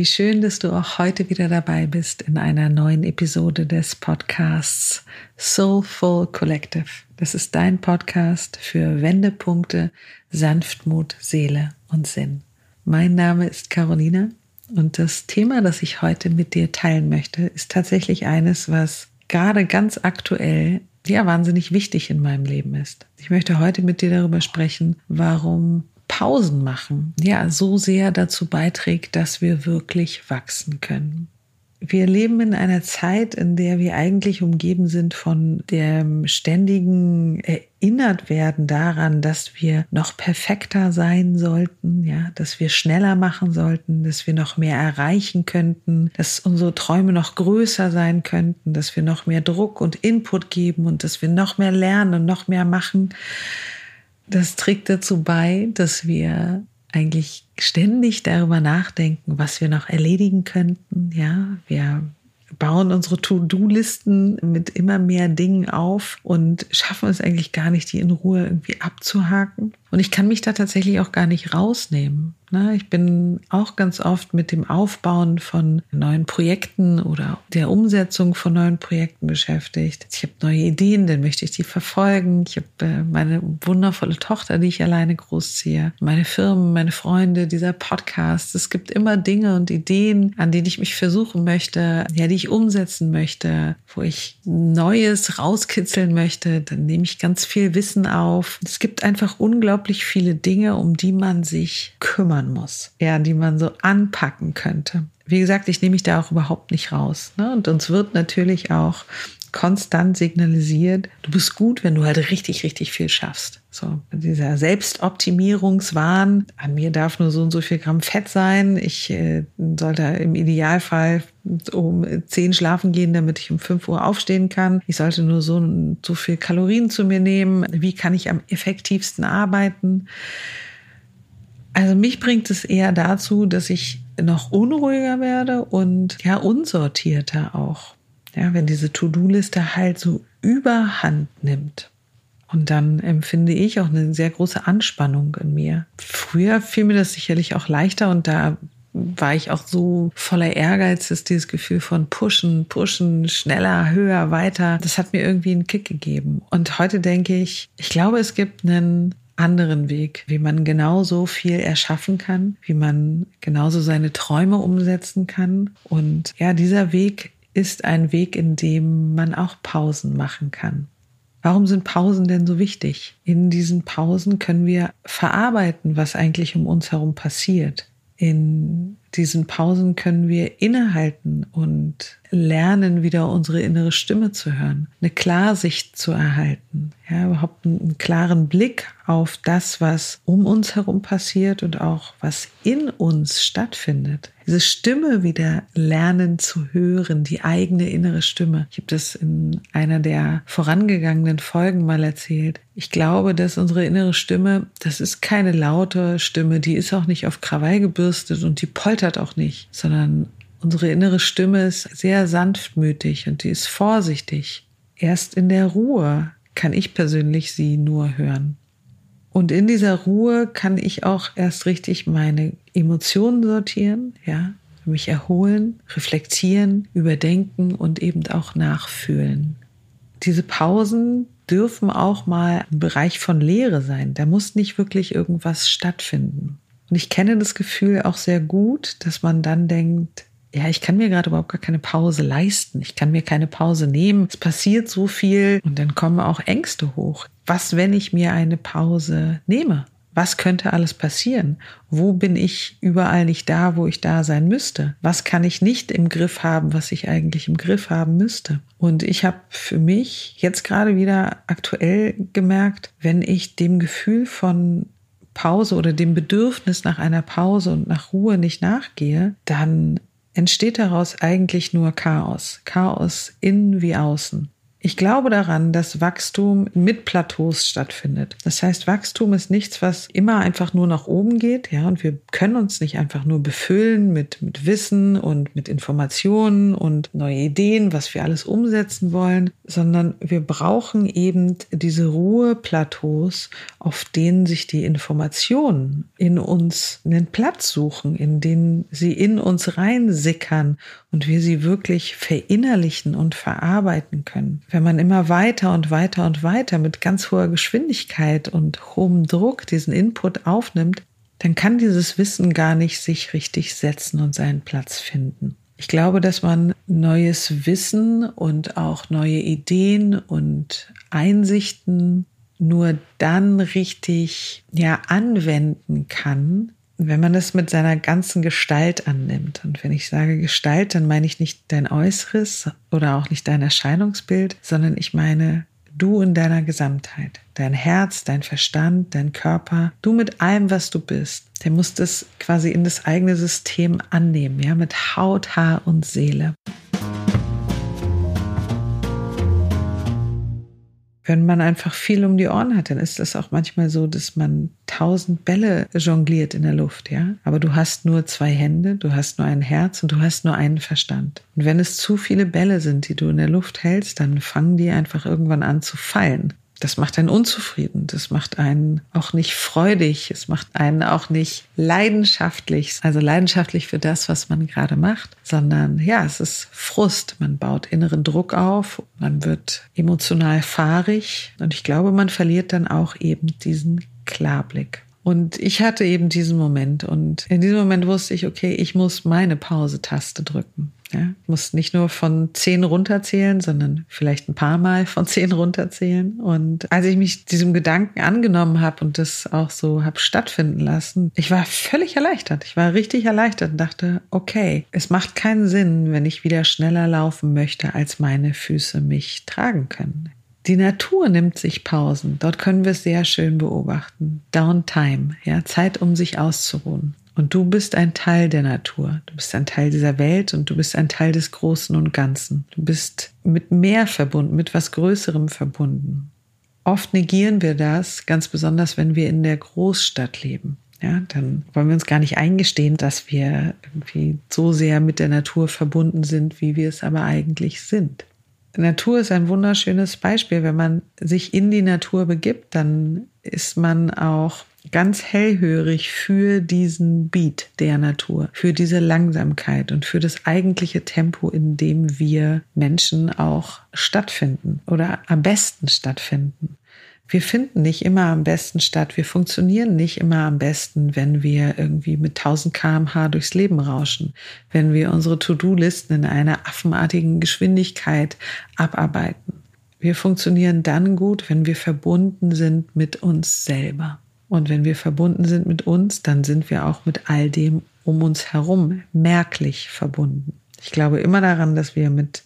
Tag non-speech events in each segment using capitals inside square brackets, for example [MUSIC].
Wie schön, dass du auch heute wieder dabei bist in einer neuen Episode des Podcasts Soulful Collective. Das ist dein Podcast für Wendepunkte, Sanftmut, Seele und Sinn. Mein Name ist Carolina und das Thema, das ich heute mit dir teilen möchte, ist tatsächlich eines, was gerade ganz aktuell ja wahnsinnig wichtig in meinem Leben ist. Ich möchte heute mit dir darüber sprechen, warum Pausen machen ja so sehr dazu beiträgt, dass wir wirklich wachsen können. Wir leben in einer Zeit, in der wir eigentlich umgeben sind von dem ständigen erinnert werden daran, dass wir noch perfekter sein sollten, ja, dass wir schneller machen sollten, dass wir noch mehr erreichen könnten, dass unsere Träume noch größer sein könnten, dass wir noch mehr Druck und Input geben und dass wir noch mehr lernen und noch mehr machen das trägt dazu bei, dass wir eigentlich ständig darüber nachdenken, was wir noch erledigen könnten. Ja, wir bauen unsere To-Do-Listen mit immer mehr Dingen auf und schaffen es eigentlich gar nicht, die in Ruhe irgendwie abzuhaken. Und ich kann mich da tatsächlich auch gar nicht rausnehmen. Ne? Ich bin auch ganz oft mit dem Aufbauen von neuen Projekten oder der Umsetzung von neuen Projekten beschäftigt. Ich habe neue Ideen, dann möchte ich die verfolgen. Ich habe äh, meine wundervolle Tochter, die ich alleine großziehe, meine Firmen, meine Freunde, dieser Podcast. Es gibt immer Dinge und Ideen, an denen ich mich versuchen möchte, ja, die ich umsetzen möchte, wo ich Neues rauskitzeln möchte. Dann nehme ich ganz viel Wissen auf. Es gibt einfach unglaublich viele Dinge, um die man sich kümmern muss, ja, die man so anpacken könnte. Wie gesagt, ich nehme mich da auch überhaupt nicht raus. Ne? Und uns wird natürlich auch konstant signalisiert, du bist gut, wenn du halt richtig, richtig viel schaffst. So, dieser Selbstoptimierungswahn, an mir darf nur so und so viel Gramm Fett sein. Ich äh, sollte im Idealfall um zehn schlafen gehen, damit ich um fünf Uhr aufstehen kann. Ich sollte nur so, so viel Kalorien zu mir nehmen. Wie kann ich am effektivsten arbeiten? Also mich bringt es eher dazu, dass ich noch unruhiger werde und ja unsortierter auch. Ja, wenn diese To-Do-Liste halt so überhand nimmt. Und dann empfinde ich auch eine sehr große Anspannung in mir. Früher fiel mir das sicherlich auch leichter und da war ich auch so voller Ehrgeiz, dass dieses Gefühl von pushen, pushen, schneller, höher, weiter, das hat mir irgendwie einen Kick gegeben. Und heute denke ich, ich glaube, es gibt einen anderen Weg, wie man genauso viel erschaffen kann, wie man genauso seine Träume umsetzen kann. Und ja, dieser Weg ist ein Weg, in dem man auch Pausen machen kann. Warum sind Pausen denn so wichtig? In diesen Pausen können wir verarbeiten, was eigentlich um uns herum passiert. In diesen Pausen können wir innehalten und lernen, wieder unsere innere Stimme zu hören, eine Klarsicht zu erhalten, ja, überhaupt einen klaren Blick auf das, was um uns herum passiert und auch was in uns stattfindet. Diese Stimme wieder lernen zu hören, die eigene innere Stimme. Ich habe das in einer der vorangegangenen Folgen mal erzählt. Ich glaube, dass unsere innere Stimme, das ist keine laute Stimme, die ist auch nicht auf Krawall gebürstet und die poltert poltert auch nicht, sondern unsere innere Stimme ist sehr sanftmütig und die ist vorsichtig. Erst in der Ruhe kann ich persönlich sie nur hören. Und in dieser Ruhe kann ich auch erst richtig meine Emotionen sortieren, ja, mich erholen, reflektieren, überdenken und eben auch nachfühlen. Diese Pausen dürfen auch mal ein Bereich von Leere sein. Da muss nicht wirklich irgendwas stattfinden. Und ich kenne das Gefühl auch sehr gut, dass man dann denkt, ja, ich kann mir gerade überhaupt gar keine Pause leisten. Ich kann mir keine Pause nehmen. Es passiert so viel und dann kommen auch Ängste hoch. Was, wenn ich mir eine Pause nehme? Was könnte alles passieren? Wo bin ich überall nicht da, wo ich da sein müsste? Was kann ich nicht im Griff haben, was ich eigentlich im Griff haben müsste? Und ich habe für mich jetzt gerade wieder aktuell gemerkt, wenn ich dem Gefühl von Pause oder dem Bedürfnis nach einer Pause und nach Ruhe nicht nachgehe, dann entsteht daraus eigentlich nur Chaos. Chaos innen wie außen. Ich glaube daran, dass Wachstum mit Plateaus stattfindet. Das heißt, Wachstum ist nichts, was immer einfach nur nach oben geht, ja, und wir können uns nicht einfach nur befüllen mit, mit Wissen und mit Informationen und neue Ideen, was wir alles umsetzen wollen, sondern wir brauchen eben diese Ruheplateaus, auf denen sich die Informationen in uns einen Platz suchen, in denen sie in uns reinsickern und wir sie wirklich verinnerlichen und verarbeiten können. Wenn man immer weiter und weiter und weiter mit ganz hoher Geschwindigkeit und hohem Druck diesen Input aufnimmt, dann kann dieses Wissen gar nicht sich richtig setzen und seinen Platz finden. Ich glaube, dass man neues Wissen und auch neue Ideen und Einsichten nur dann richtig ja anwenden kann, wenn man das mit seiner ganzen Gestalt annimmt, und wenn ich sage Gestalt, dann meine ich nicht dein Äußeres oder auch nicht dein Erscheinungsbild, sondern ich meine du in deiner Gesamtheit. Dein Herz, dein Verstand, dein Körper, du mit allem, was du bist. Der muss das quasi in das eigene System annehmen, ja, mit Haut, Haar und Seele. Wenn man einfach viel um die Ohren hat, dann ist das auch manchmal so, dass man tausend Bälle jongliert in der Luft, ja. Aber du hast nur zwei Hände, du hast nur ein Herz und du hast nur einen Verstand. Und wenn es zu viele Bälle sind, die du in der Luft hältst, dann fangen die einfach irgendwann an zu fallen das macht einen unzufrieden, das macht einen auch nicht freudig, es macht einen auch nicht leidenschaftlich, also leidenschaftlich für das, was man gerade macht, sondern ja, es ist Frust, man baut inneren Druck auf, man wird emotional fahrig. Und ich glaube, man verliert dann auch eben diesen Klarblick. Und ich hatte eben diesen Moment und in diesem Moment wusste ich, okay, ich muss meine Pause-Taste drücken. Ja, ich muss nicht nur von zehn runterzählen, sondern vielleicht ein paar Mal von zehn runterzählen. Und als ich mich diesem Gedanken angenommen habe und das auch so habe stattfinden lassen, ich war völlig erleichtert. Ich war richtig erleichtert und dachte, okay, es macht keinen Sinn, wenn ich wieder schneller laufen möchte, als meine Füße mich tragen können. Die Natur nimmt sich Pausen. Dort können wir es sehr schön beobachten. Downtime, ja, Zeit, um sich auszuruhen. Und du bist ein Teil der Natur. Du bist ein Teil dieser Welt und du bist ein Teil des Großen und Ganzen. Du bist mit mehr verbunden, mit was Größerem verbunden. Oft negieren wir das, ganz besonders wenn wir in der Großstadt leben. Ja, dann wollen wir uns gar nicht eingestehen, dass wir irgendwie so sehr mit der Natur verbunden sind, wie wir es aber eigentlich sind. Natur ist ein wunderschönes Beispiel. Wenn man sich in die Natur begibt, dann ist man auch ganz hellhörig für diesen Beat der Natur, für diese Langsamkeit und für das eigentliche Tempo, in dem wir Menschen auch stattfinden oder am besten stattfinden. Wir finden nicht immer am besten statt. Wir funktionieren nicht immer am besten, wenn wir irgendwie mit 1000 kmh durchs Leben rauschen, wenn wir unsere To-Do-Listen in einer affenartigen Geschwindigkeit abarbeiten. Wir funktionieren dann gut, wenn wir verbunden sind mit uns selber. Und wenn wir verbunden sind mit uns, dann sind wir auch mit all dem um uns herum merklich verbunden. Ich glaube immer daran, dass wir mit,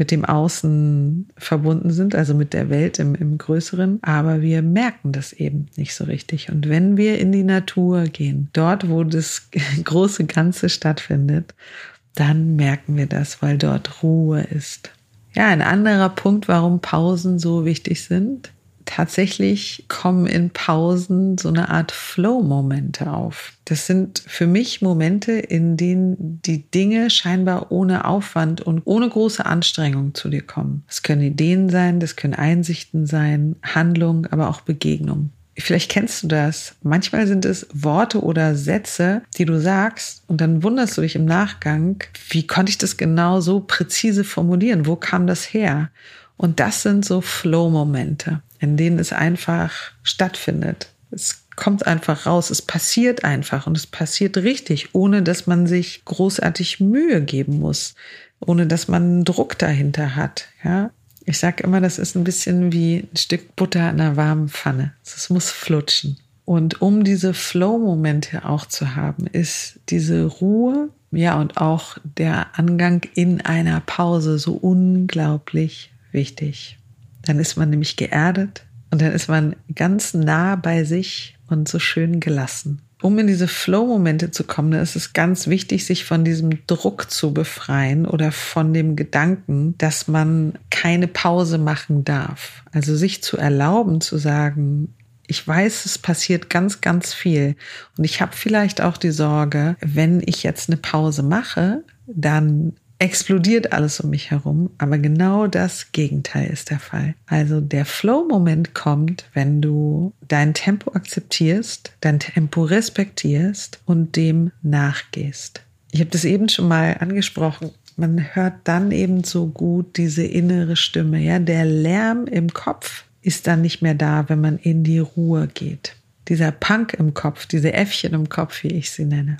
mit dem Außen verbunden sind, also mit der Welt im, im Größeren, aber wir merken das eben nicht so richtig. Und wenn wir in die Natur gehen, dort, wo das [LAUGHS] große Ganze stattfindet, dann merken wir das, weil dort Ruhe ist. Ja, ein anderer Punkt, warum Pausen so wichtig sind, tatsächlich kommen in Pausen so eine Art Flow-Momente auf. Das sind für mich Momente, in denen die Dinge scheinbar ohne Aufwand und ohne große Anstrengung zu dir kommen. Das können Ideen sein, das können Einsichten sein, Handlungen, aber auch Begegnungen. Vielleicht kennst du das. Manchmal sind es Worte oder Sätze, die du sagst und dann wunderst du dich im Nachgang, wie konnte ich das genau so präzise formulieren? Wo kam das her? Und das sind so Flow-Momente, in denen es einfach stattfindet. Es kommt einfach raus, es passiert einfach und es passiert richtig, ohne dass man sich großartig Mühe geben muss, ohne dass man einen Druck dahinter hat. Ja, ich sage immer, das ist ein bisschen wie ein Stück Butter in einer warmen Pfanne. Es muss flutschen. Und um diese Flow-Momente auch zu haben, ist diese Ruhe, ja, und auch der Angang in einer Pause so unglaublich wichtig. Dann ist man nämlich geerdet und dann ist man ganz nah bei sich und so schön gelassen. um in diese Flow-Momente zu kommen, ist es ganz wichtig, sich von diesem Druck zu befreien oder von dem Gedanken, dass man keine Pause machen darf. Also sich zu erlauben, zu sagen, ich weiß, es passiert ganz, ganz viel. Und ich habe vielleicht auch die Sorge, wenn ich jetzt eine Pause mache, dann explodiert alles um mich herum, aber genau das Gegenteil ist der Fall. Also der Flow-Moment kommt, wenn du dein Tempo akzeptierst, dein Tempo respektierst und dem nachgehst. Ich habe das eben schon mal angesprochen. Man hört dann eben so gut diese innere Stimme, ja, der Lärm im Kopf ist dann nicht mehr da, wenn man in die Ruhe geht. Dieser Punk im Kopf, diese Äffchen im Kopf, wie ich sie nenne.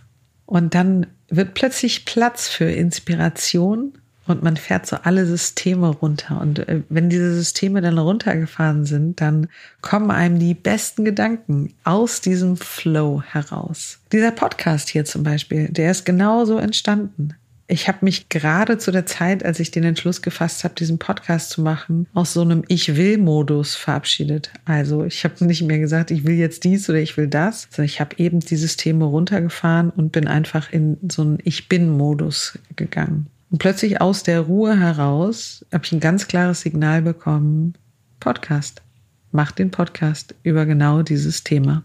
Und dann wird plötzlich Platz für Inspiration und man fährt so alle Systeme runter. Und äh, wenn diese Systeme dann runtergefahren sind, dann kommen einem die besten Gedanken aus diesem Flow heraus. Dieser Podcast hier zum Beispiel, der ist genauso entstanden. Ich habe mich gerade zu der Zeit, als ich den Entschluss gefasst habe, diesen Podcast zu machen, aus so einem Ich will-Modus verabschiedet. Also ich habe nicht mehr gesagt, ich will jetzt dies oder ich will das, sondern ich habe eben die Systeme runtergefahren und bin einfach in so einen Ich bin-Modus gegangen. Und plötzlich aus der Ruhe heraus habe ich ein ganz klares Signal bekommen, Podcast. Mach den Podcast über genau dieses Thema.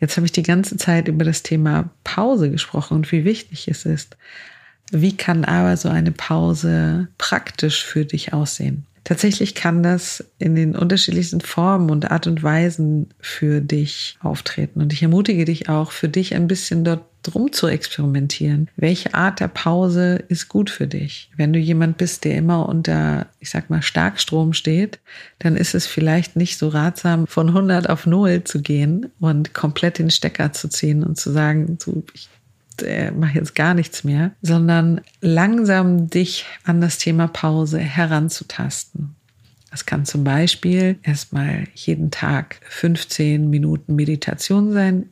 Jetzt habe ich die ganze Zeit über das Thema Pause gesprochen und wie wichtig es ist. Wie kann aber so eine Pause praktisch für dich aussehen? Tatsächlich kann das in den unterschiedlichsten Formen und Art und Weisen für dich auftreten. Und ich ermutige dich auch, für dich ein bisschen dort drum zu experimentieren. Welche Art der Pause ist gut für dich? Wenn du jemand bist, der immer unter, ich sag mal, Starkstrom steht, dann ist es vielleicht nicht so ratsam, von 100 auf 0 zu gehen und komplett den Stecker zu ziehen und zu sagen, so, ich äh, mach jetzt gar nichts mehr, sondern langsam dich an das Thema Pause heranzutasten. Es kann zum Beispiel erstmal jeden Tag 15 Minuten Meditation sein.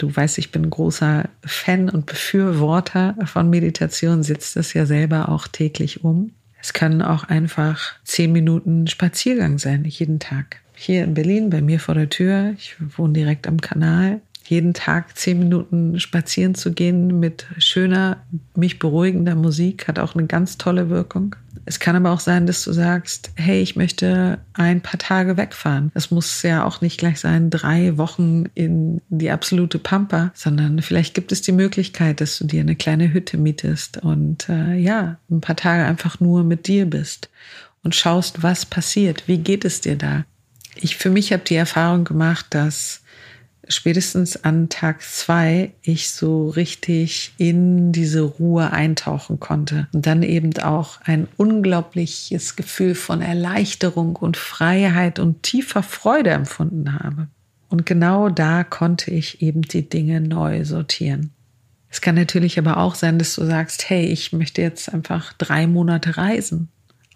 Du weißt, ich bin großer Fan und Befürworter von Meditation, setzt das ja selber auch täglich um. Es können auch einfach 10 Minuten Spaziergang sein, jeden Tag. Hier in Berlin, bei mir vor der Tür, ich wohne direkt am Kanal, jeden Tag zehn Minuten spazieren zu gehen mit schöner, mich beruhigender Musik hat auch eine ganz tolle Wirkung. Es kann aber auch sein, dass du sagst, hey, ich möchte ein paar Tage wegfahren. Es muss ja auch nicht gleich sein, drei Wochen in die absolute Pampa, sondern vielleicht gibt es die Möglichkeit, dass du dir eine kleine Hütte mietest und äh, ja, ein paar Tage einfach nur mit dir bist und schaust, was passiert. Wie geht es dir da? Ich für mich habe die Erfahrung gemacht, dass spätestens an Tag zwei ich so richtig in diese Ruhe eintauchen konnte und dann eben auch ein unglaubliches Gefühl von Erleichterung und Freiheit und tiefer Freude empfunden habe. Und genau da konnte ich eben die Dinge neu sortieren. Es kann natürlich aber auch sein, dass du sagst, hey, ich möchte jetzt einfach drei Monate reisen.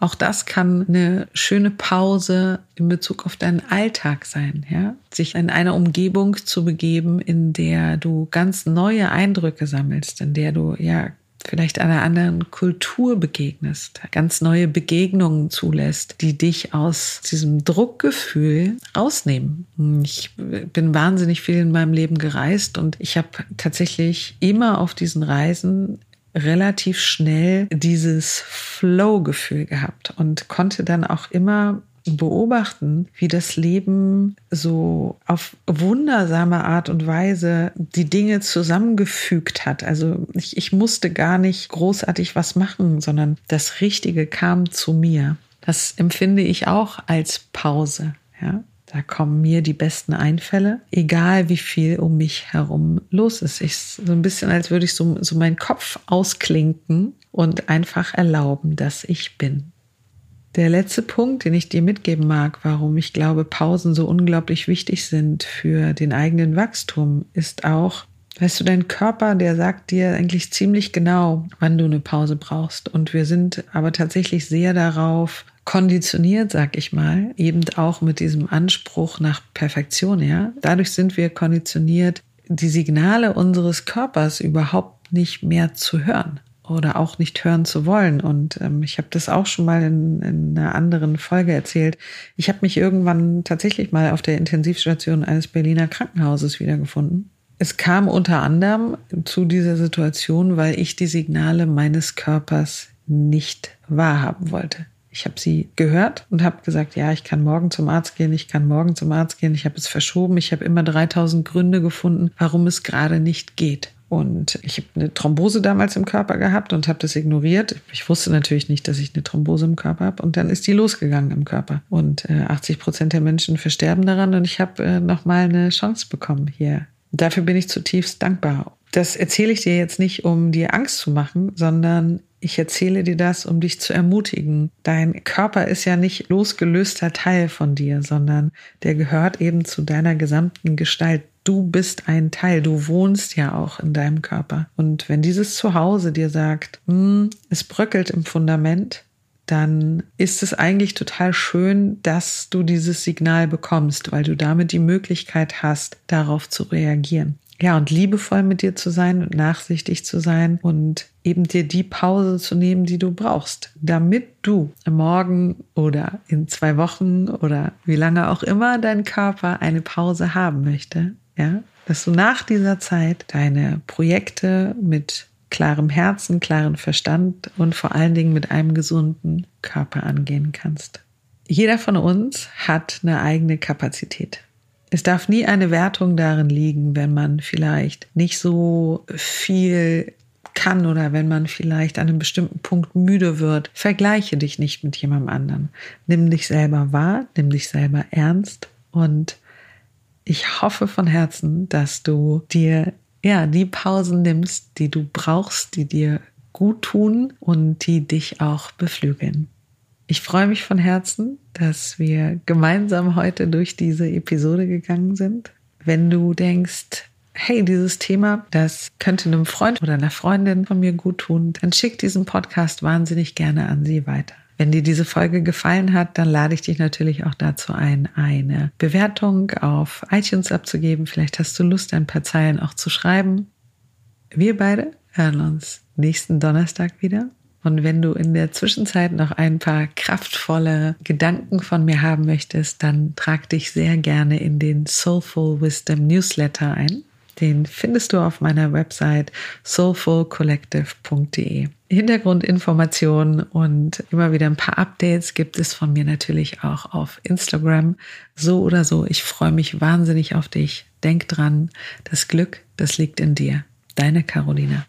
Auch das kann eine schöne Pause in Bezug auf deinen Alltag sein, ja. Sich in eine Umgebung zu begeben, in der du ganz neue Eindrücke sammelst, in der du ja vielleicht einer anderen Kultur begegnest, ganz neue Begegnungen zulässt, die dich aus diesem Druckgefühl rausnehmen. Ich bin wahnsinnig viel in meinem Leben gereist und ich habe tatsächlich immer auf diesen Reisen relativ schnell dieses Flow-Gefühl gehabt und konnte dann auch immer beobachten, wie das Leben so auf wundersame Art und Weise die Dinge zusammengefügt hat. Also ich, ich musste gar nicht großartig was machen, sondern das Richtige kam zu mir. Das empfinde ich auch als Pause. Ja? Da kommen mir die besten Einfälle, egal wie viel um mich herum los ist. Ich, so ein bisschen, als würde ich so, so meinen Kopf ausklinken und einfach erlauben, dass ich bin. Der letzte Punkt, den ich dir mitgeben mag, warum ich glaube, Pausen so unglaublich wichtig sind für den eigenen Wachstum, ist auch, weißt du, dein Körper, der sagt dir eigentlich ziemlich genau, wann du eine Pause brauchst. Und wir sind aber tatsächlich sehr darauf konditioniert, sag ich mal, eben auch mit diesem Anspruch nach Perfektion, ja. Dadurch sind wir konditioniert, die Signale unseres Körpers überhaupt nicht mehr zu hören. oder auch nicht hören zu wollen. Und ähm, ich habe das auch schon mal in, in einer anderen Folge erzählt. Ich habe mich irgendwann tatsächlich mal auf der Intensivstation eines Berliner Krankenhauses wiedergefunden. Es kam unter anderem zu dieser Situation, weil ich die Signale meines Körpers nicht wahrhaben wollte. Ich habe sie gehört und habe gesagt, ja, ich kann morgen zum Arzt gehen, ich kann morgen zum Arzt gehen, ich habe es verschoben, ich habe immer 3000 Gründe gefunden, warum es gerade nicht geht. Und ich habe eine Thrombose damals im Körper gehabt und habe das ignoriert. Ich wusste natürlich nicht, dass ich eine Thrombose im Körper habe. Und dann ist die losgegangen im Körper. Und äh, 80 Prozent der Menschen versterben daran. Und ich habe äh, nochmal eine Chance bekommen hier. Dafür bin ich zutiefst dankbar. Das erzähle ich dir jetzt nicht, um dir Angst zu machen, sondern ich erzähle dir das, um dich zu ermutigen. Dein Körper ist ja nicht losgelöster Teil von dir, sondern der gehört eben zu deiner gesamten Gestalt. Du bist ein Teil, du wohnst ja auch in deinem Körper. Und wenn dieses Zuhause dir sagt, hm, es bröckelt im Fundament, dann ist es eigentlich total schön, dass du dieses Signal bekommst, weil du damit die Möglichkeit hast, darauf zu reagieren ja, und liebevoll mit dir zu sein und nachsichtig zu sein und eben dir die Pause zu nehmen, die du brauchst, damit du morgen oder in zwei Wochen oder wie lange auch immer dein Körper eine Pause haben möchte, ja, dass du nach dieser Zeit deine Projekte mit klarem Herzen, klarem Verstand und vor allen Dingen mit einem gesunden Körper angehen kannst. Jeder von uns hat eine eigene Kapazität. Es darf nie eine Wertung darin liegen, wenn man vielleicht nicht so viel kann oder wenn man vielleicht an einem bestimmten Punkt müde wird. Vergleiche dich nicht mit jemandem anderen. Nimm dich selber wahr, nimm dich selber ernst und ich hoffe von Herzen, dass du dir ja die Pausen nimmst, die du brauchst, die dir gut tun und die dich auch beflügeln. Ich freue mich von Herzen, dass wir gemeinsam heute durch diese Episode gegangen sind. Wenn du denkst, hey, dieses Thema, das könnte einem Freund oder einer Freundin von mir gut tun, dann schick diesen Podcast wahnsinnig gerne an sie weiter. Wenn dir diese Folge gefallen hat, dann lade ich dich natürlich auch dazu ein, eine Bewertung auf iTunes abzugeben. Vielleicht hast du Lust, ein paar Zeilen auch zu schreiben. Wir beide hören uns nächsten Donnerstag wieder. Und wenn du in der Zwischenzeit noch ein paar kraftvolle Gedanken von mir haben möchtest, dann trag dich sehr gerne in den Soulful Wisdom Newsletter ein. Den findest du auf meiner Website soulfulcollective.de. Hintergrundinformationen und immer wieder ein paar Updates gibt es von mir natürlich auch auf Instagram. So oder so, ich freue mich wahnsinnig auf dich. Denk dran, das Glück, das liegt in dir. Deine Carolina.